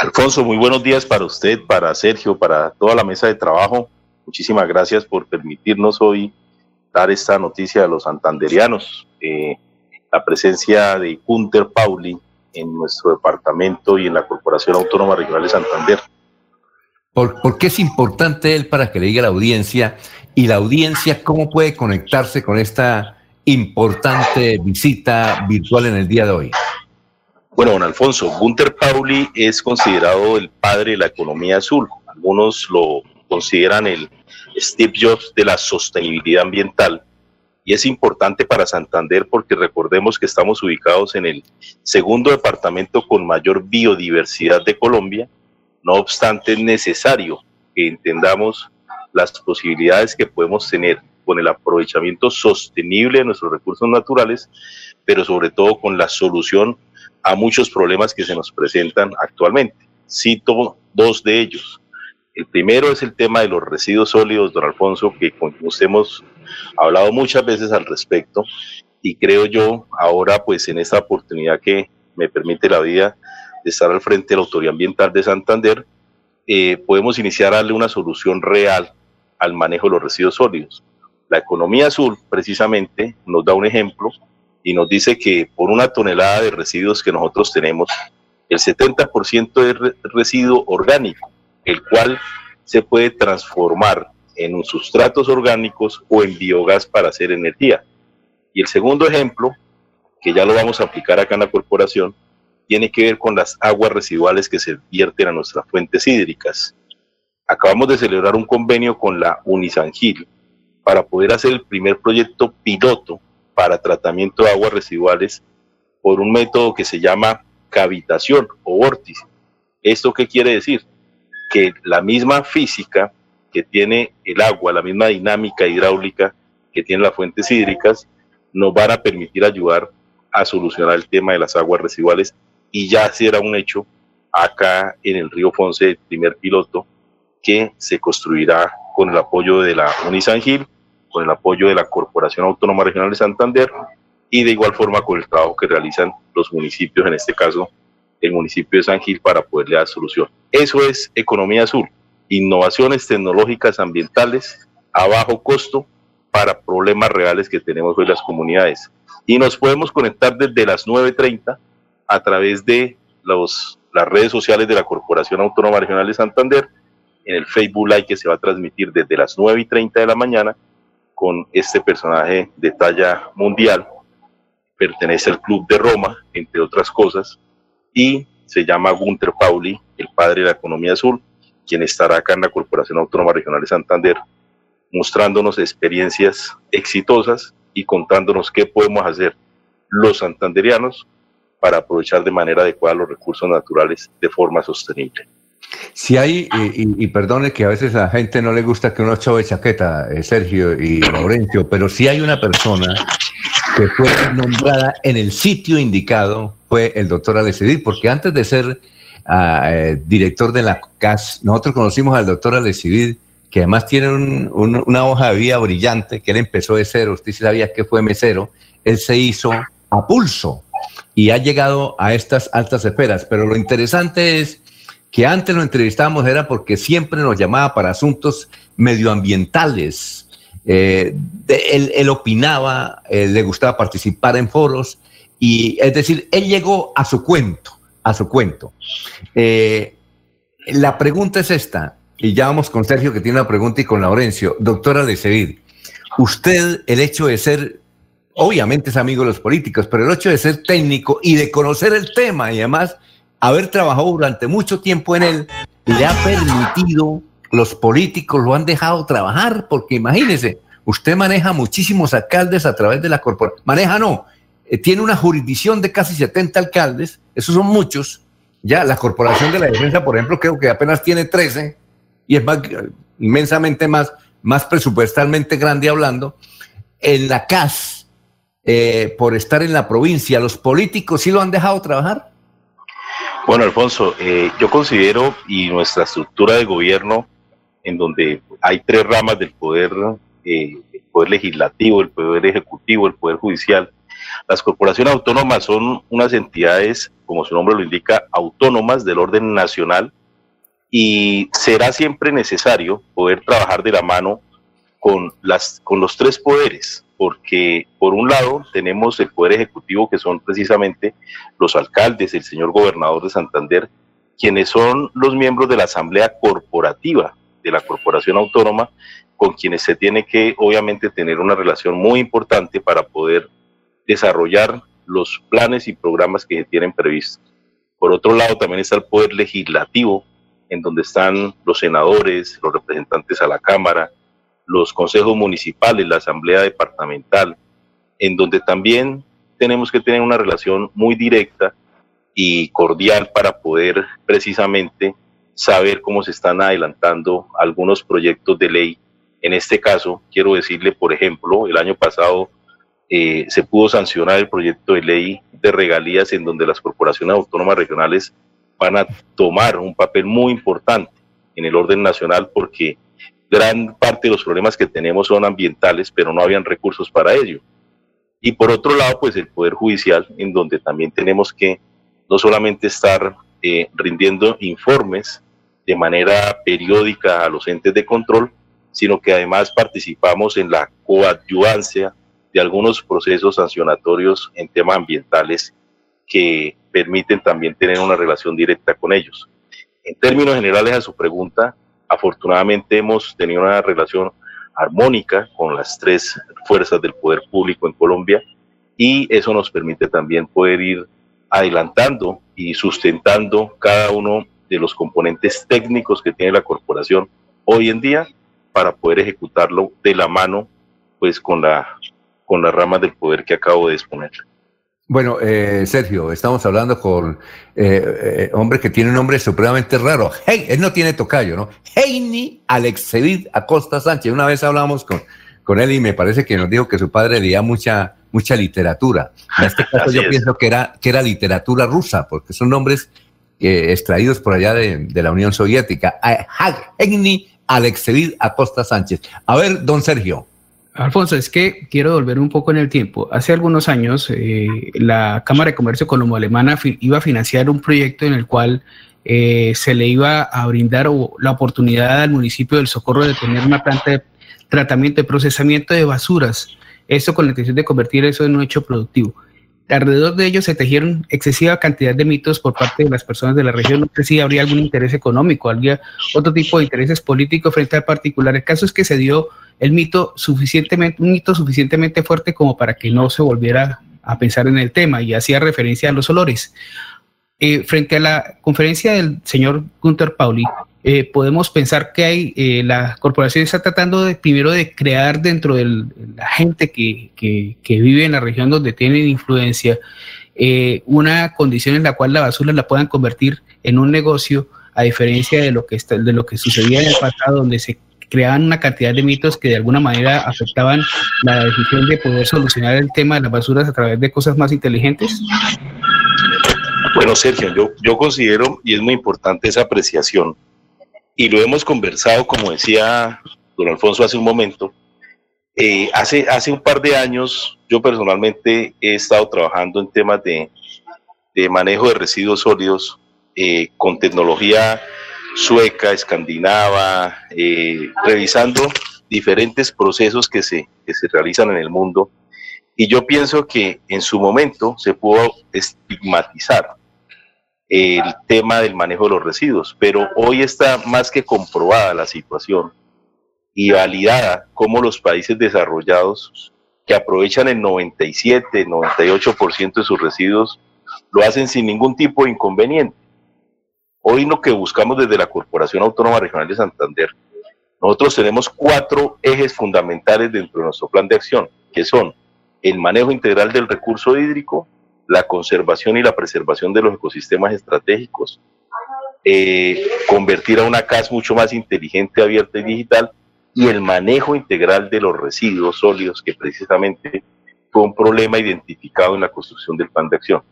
Alfonso, muy buenos días para usted, para Sergio, para toda la mesa de trabajo. Muchísimas gracias por permitirnos hoy dar esta noticia a los santanderianos. Eh, la presencia de Gunter Pauli en nuestro departamento y en la Corporación Autónoma Regional de Santander. ¿Por, qué es importante él para que le diga a la audiencia y la audiencia cómo puede conectarse con esta importante visita virtual en el día de hoy? Bueno, don Alfonso, Gunter Pauli es considerado el padre de la economía azul. Algunos lo consideran el Steve Jobs de la sostenibilidad ambiental. Y es importante para Santander porque recordemos que estamos ubicados en el segundo departamento con mayor biodiversidad de Colombia. No obstante, es necesario que entendamos las posibilidades que podemos tener con el aprovechamiento sostenible de nuestros recursos naturales, pero sobre todo con la solución a muchos problemas que se nos presentan actualmente. Cito dos de ellos. El primero es el tema de los residuos sólidos, don Alfonso, que con usted hemos hablado muchas veces al respecto y creo yo ahora pues en esta oportunidad que me permite la vida de estar al frente de la Autoridad Ambiental de Santander, eh, podemos iniciar a darle una solución real al manejo de los residuos sólidos. La economía azul precisamente nos da un ejemplo y nos dice que por una tonelada de residuos que nosotros tenemos, el 70% es residuo orgánico, el cual se puede transformar en sustratos orgánicos o en biogás para hacer energía. Y el segundo ejemplo, que ya lo vamos a aplicar acá en la corporación, tiene que ver con las aguas residuales que se vierten a nuestras fuentes hídricas. Acabamos de celebrar un convenio con la Unisangil para poder hacer el primer proyecto piloto para tratamiento de aguas residuales por un método que se llama cavitación o vórtice. ¿Esto qué quiere decir? Que la misma física que tiene el agua, la misma dinámica hidráulica que tienen las fuentes hídricas, nos van a permitir ayudar a solucionar el tema de las aguas residuales y ya será un hecho acá en el río Fonce, primer piloto que se construirá con el apoyo de la Unisangil con el apoyo de la Corporación Autónoma Regional de Santander y de igual forma con el trabajo que realizan los municipios, en este caso el municipio de San Gil, para poderle dar solución. Eso es economía azul, innovaciones tecnológicas ambientales a bajo costo para problemas reales que tenemos hoy las comunidades. Y nos podemos conectar desde las 9.30 a través de los, las redes sociales de la Corporación Autónoma Regional de Santander, en el Facebook Live que se va a transmitir desde las 9.30 de la mañana con este personaje de talla mundial. Pertenece al Club de Roma, entre otras cosas, y se llama Gunter Pauli, el padre de la economía azul, quien estará acá en la Corporación Autónoma Regional de Santander, mostrándonos experiencias exitosas y contándonos qué podemos hacer los santanderianos para aprovechar de manera adecuada los recursos naturales de forma sostenible. Si hay, y, perdone que a veces a la gente no le gusta que uno chove chaqueta, eh, Sergio y Laurencio, pero si hay una persona que fue nombrada en el sitio indicado, fue el doctor Alecidir, porque antes de ser ah, eh, director de la CAS, nosotros conocimos al doctor Alecidir, que además tiene una hoja de vida brillante, que él empezó de cero, usted sabía que fue mesero, él se hizo a pulso y ha llegado a estas altas esferas, pero lo interesante es que antes lo entrevistábamos era porque siempre nos llamaba para asuntos medioambientales. Eh, él, opinaba, eh, le gustaba participar en foros y es decir, él llegó a su cuento, a su cuento. Eh, la pregunta es esta, y ya vamos con Sergio que tiene una pregunta y con Laurencio. Doctora Lecevir, usted el hecho de ser, obviamente es amigo de los políticos, pero el hecho de ser técnico y de conocer el tema y además haber trabajado durante mucho tiempo en él le ha permitido, los políticos lo han dejado trabajar, porque imagínese, usted maneja muchísimos alcaldes a través de la corporación, maneja no, eh, tiene una jurisdicción de casi 70 alcaldes, esos son muchos, ya la Corporación de la Defensa, por ejemplo, creo que apenas tiene 13 y es más, inmensamente más, más presupuestalmente grande hablando. En la CAS, eh, por estar en la provincia, los políticos sí lo han dejado trabajar. Bueno, Alfonso, eh, yo considero y nuestra estructura de gobierno, en donde hay tres ramas del poder, eh, el poder legislativo, el poder ejecutivo, el poder judicial, Las corporaciones autónomas son unas entidades, como su nombre lo indica, autónomas del orden nacional y será siempre necesario poder trabajar de la mano con, las, con los tres poderes, porque por un lado tenemos el poder ejecutivo, que son precisamente los alcaldes, el señor gobernador de Santander, quienes son los miembros de la asamblea corporativa de la corporación autónoma, con quienes se tiene que obviamente tener una relación muy importante para poder desarrollar los planes y programas que se tienen previstos. Por otro lado, también está el poder legislativo, en donde están los senadores, los representantes a la Cámara, los consejos municipales, la asamblea departamental, en donde también tenemos que tener una relación muy directa y cordial para poder precisamente saber cómo se están adelantando algunos proyectos de ley. En este caso, quiero decirle, por ejemplo, el año pasado eh, se pudo sancionar el proyecto de ley de regalías en donde las corporaciones autónomas regionales van a tomar un papel muy importante en el orden nacional porque gran parte de los problemas que tenemos son ambientales, pero no habían recursos para ello. Y por otro lado, pues el Poder Judicial, en donde también tenemos que no solamente estar eh, rindiendo informes de manera periódica a los entes de control, sino que además participamos en la coadyuvancia de algunos procesos sancionatorios en temas ambientales que permiten también tener una relación directa con ellos. En términos generales a su pregunta, afortunadamente hemos tenido una relación armónica con las tres fuerzas del poder público en Colombia y eso nos permite también poder ir adelantando y sustentando cada uno de los componentes técnicos que tiene la corporación hoy en día para poder ejecutarlo de la mano pues con la con las ramas del poder que acabo de exponer. Bueno, eh, Sergio, estamos hablando con eh, eh, hombre que tiene un nombre supremamente raro. Hey, él no tiene tocayo, ¿no? Heini Alexevid Acosta Sánchez. Una vez hablamos con, con él y me parece que nos dijo que su padre leía mucha, mucha literatura. En este caso yo pienso que era, que era literatura rusa, porque son nombres eh, extraídos por allá de, de, la Unión Soviética. Heini Alexevid Acosta Sánchez. A ver, don Sergio. Alfonso, es que quiero volver un poco en el tiempo. Hace algunos años, eh, la Cámara de Comercio Colombo-Alemana iba a financiar un proyecto en el cual eh, se le iba a brindar la oportunidad al municipio del Socorro de tener una planta de tratamiento, de procesamiento de basuras. Esto con la intención de convertir eso en un hecho productivo. Alrededor de ello se tejieron excesiva cantidad de mitos por parte de las personas de la región. No sé si habría algún interés económico, habría otro tipo de intereses políticos frente al particular. El caso es que se dio el mito suficientemente, un mito suficientemente fuerte como para que no se volviera a pensar en el tema y hacía referencia a los olores. Eh, frente a la conferencia del señor Gunther Pauli, eh, podemos pensar que hay, eh, la corporación está tratando de, primero de crear dentro de la gente que, que, vive en la región donde tienen influencia una condición en la cual la basura la puedan convertir en un negocio, a diferencia de lo que, está, de lo que sucedía en el pasado, donde se creaban una cantidad de mitos que de alguna manera afectaban la decisión de poder solucionar el tema de las basuras a través de cosas más inteligentes? Bueno, Sergio, yo, yo considero, y es muy importante esa apreciación, y lo hemos conversado, como decía don Alfonso hace un momento, eh, hace, hace un par de años yo personalmente he estado trabajando en temas de, de manejo de residuos sólidos eh, con tecnología sueca, escandinava, eh, revisando diferentes procesos que se, que se realizan en el mundo. Y yo pienso que en su momento se pudo estigmatizar el tema del manejo de los residuos, pero hoy está más que comprobada la situación y validada cómo los países desarrollados que aprovechan el 97, 98% de sus residuos lo hacen sin ningún tipo de inconveniente. Hoy lo que buscamos desde la Corporación Autónoma Regional de Santander, nosotros tenemos cuatro ejes fundamentales dentro de nuestro plan de acción, que son el manejo integral del recurso hídrico, la conservación y la preservación de los ecosistemas estratégicos, eh, convertir a una CAS mucho más inteligente, abierta y digital, y el manejo integral de los residuos sólidos, que precisamente fue un problema identificado en la construcción del plan de acción.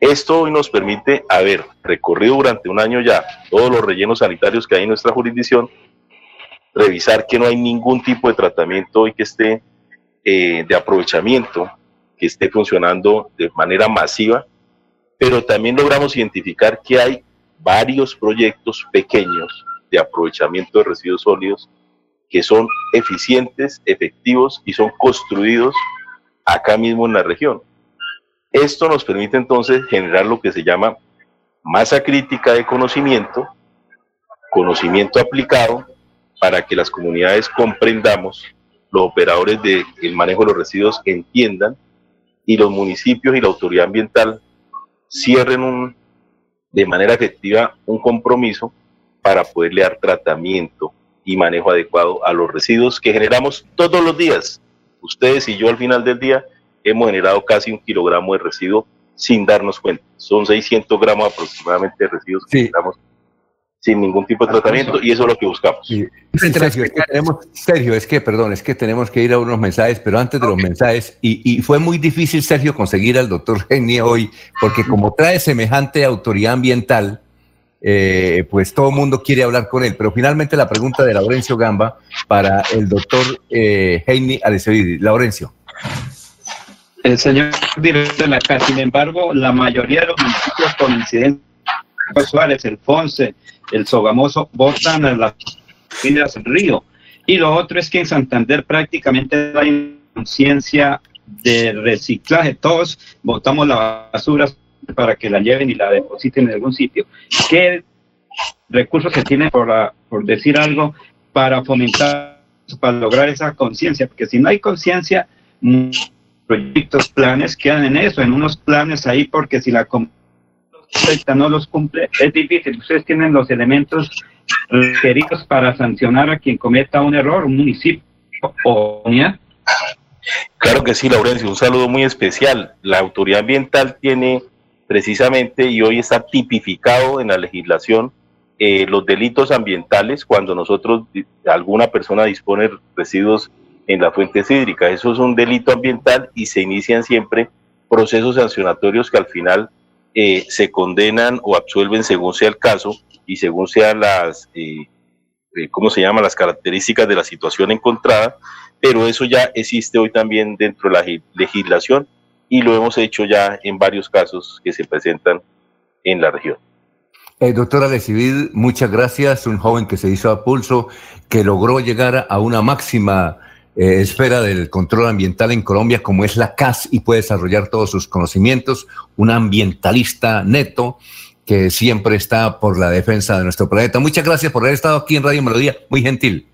Esto hoy nos permite haber recorrido durante un año ya todos los rellenos sanitarios que hay en nuestra jurisdicción, revisar que no hay ningún tipo de tratamiento hoy que esté eh, de aprovechamiento que esté funcionando de manera masiva, pero también logramos identificar que hay varios proyectos pequeños de aprovechamiento de residuos sólidos que son eficientes, efectivos y son construidos acá mismo en la región. Esto nos permite entonces generar lo que se llama masa crítica de conocimiento, conocimiento aplicado, para que las comunidades comprendamos, los operadores del manejo de los residuos entiendan y los municipios y la autoridad ambiental cierren un, de manera efectiva un compromiso para poderle dar tratamiento y manejo adecuado a los residuos que generamos todos los días. Ustedes y yo al final del día hemos generado casi un kilogramo de residuo sin darnos cuenta. Son 600 gramos aproximadamente de residuos que generamos sin ningún tipo de tratamiento y eso es lo que buscamos. Sergio, es que tenemos, Sergio, es que, perdón, es que tenemos que ir a unos mensajes, pero antes de los mensajes, y, y, fue muy difícil, Sergio, conseguir al doctor Genie hoy, porque como trae semejante autoridad ambiental, eh, pues todo el mundo quiere hablar con él. Pero finalmente la pregunta de Laurencio Gamba para el doctor eh, Heini. Laurencio. El señor director de la casa, sin embargo, la mayoría de los municipios con incidencia Suárez, el Fonse, el Sogamoso, votan en las vidas del río. Y lo otro es que en Santander prácticamente hay conciencia de reciclaje. Todos botamos la basura para que la lleven y la depositen en algún sitio. ¿Qué recursos se tienen, por, por decir algo, para fomentar, para lograr esa conciencia? Porque si no hay conciencia, proyectos, planes quedan en eso, en unos planes ahí, porque si la no los cumple, es difícil. Ustedes tienen los elementos requeridos para sancionar a quien cometa un error, un municipio o unidad. Claro que sí, Laurencio, un saludo muy especial. La autoridad ambiental tiene precisamente y hoy está tipificado en la legislación eh, los delitos ambientales cuando nosotros, alguna persona dispone residuos en las fuentes hídricas. Eso es un delito ambiental y se inician siempre procesos sancionatorios que al final eh, se condenan o absuelven según sea el caso y según sean las, eh, ¿cómo se llama?, las características de la situación encontrada, pero eso ya existe hoy también dentro de la legislación y lo hemos hecho ya en varios casos que se presentan en la región. Eh, doctora Lecivil, muchas gracias. Un joven que se hizo a pulso, que logró llegar a una máxima eh, esfera del control ambiental en Colombia, como es la CAS, y puede desarrollar todos sus conocimientos. Un ambientalista neto que siempre está por la defensa de nuestro planeta. Muchas gracias por haber estado aquí en Radio Melodía. Muy gentil.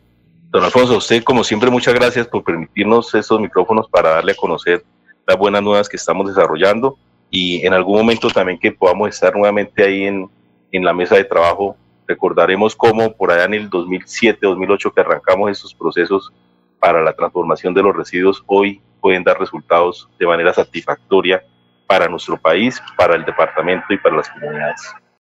Don Alfonso, usted, como siempre, muchas gracias por permitirnos estos micrófonos para darle a conocer las buenas nuevas que estamos desarrollando y en algún momento también que podamos estar nuevamente ahí en, en la mesa de trabajo. Recordaremos cómo por allá en el 2007, 2008 que arrancamos estos procesos para la transformación de los residuos, hoy pueden dar resultados de manera satisfactoria para nuestro país, para el departamento y para las comunidades.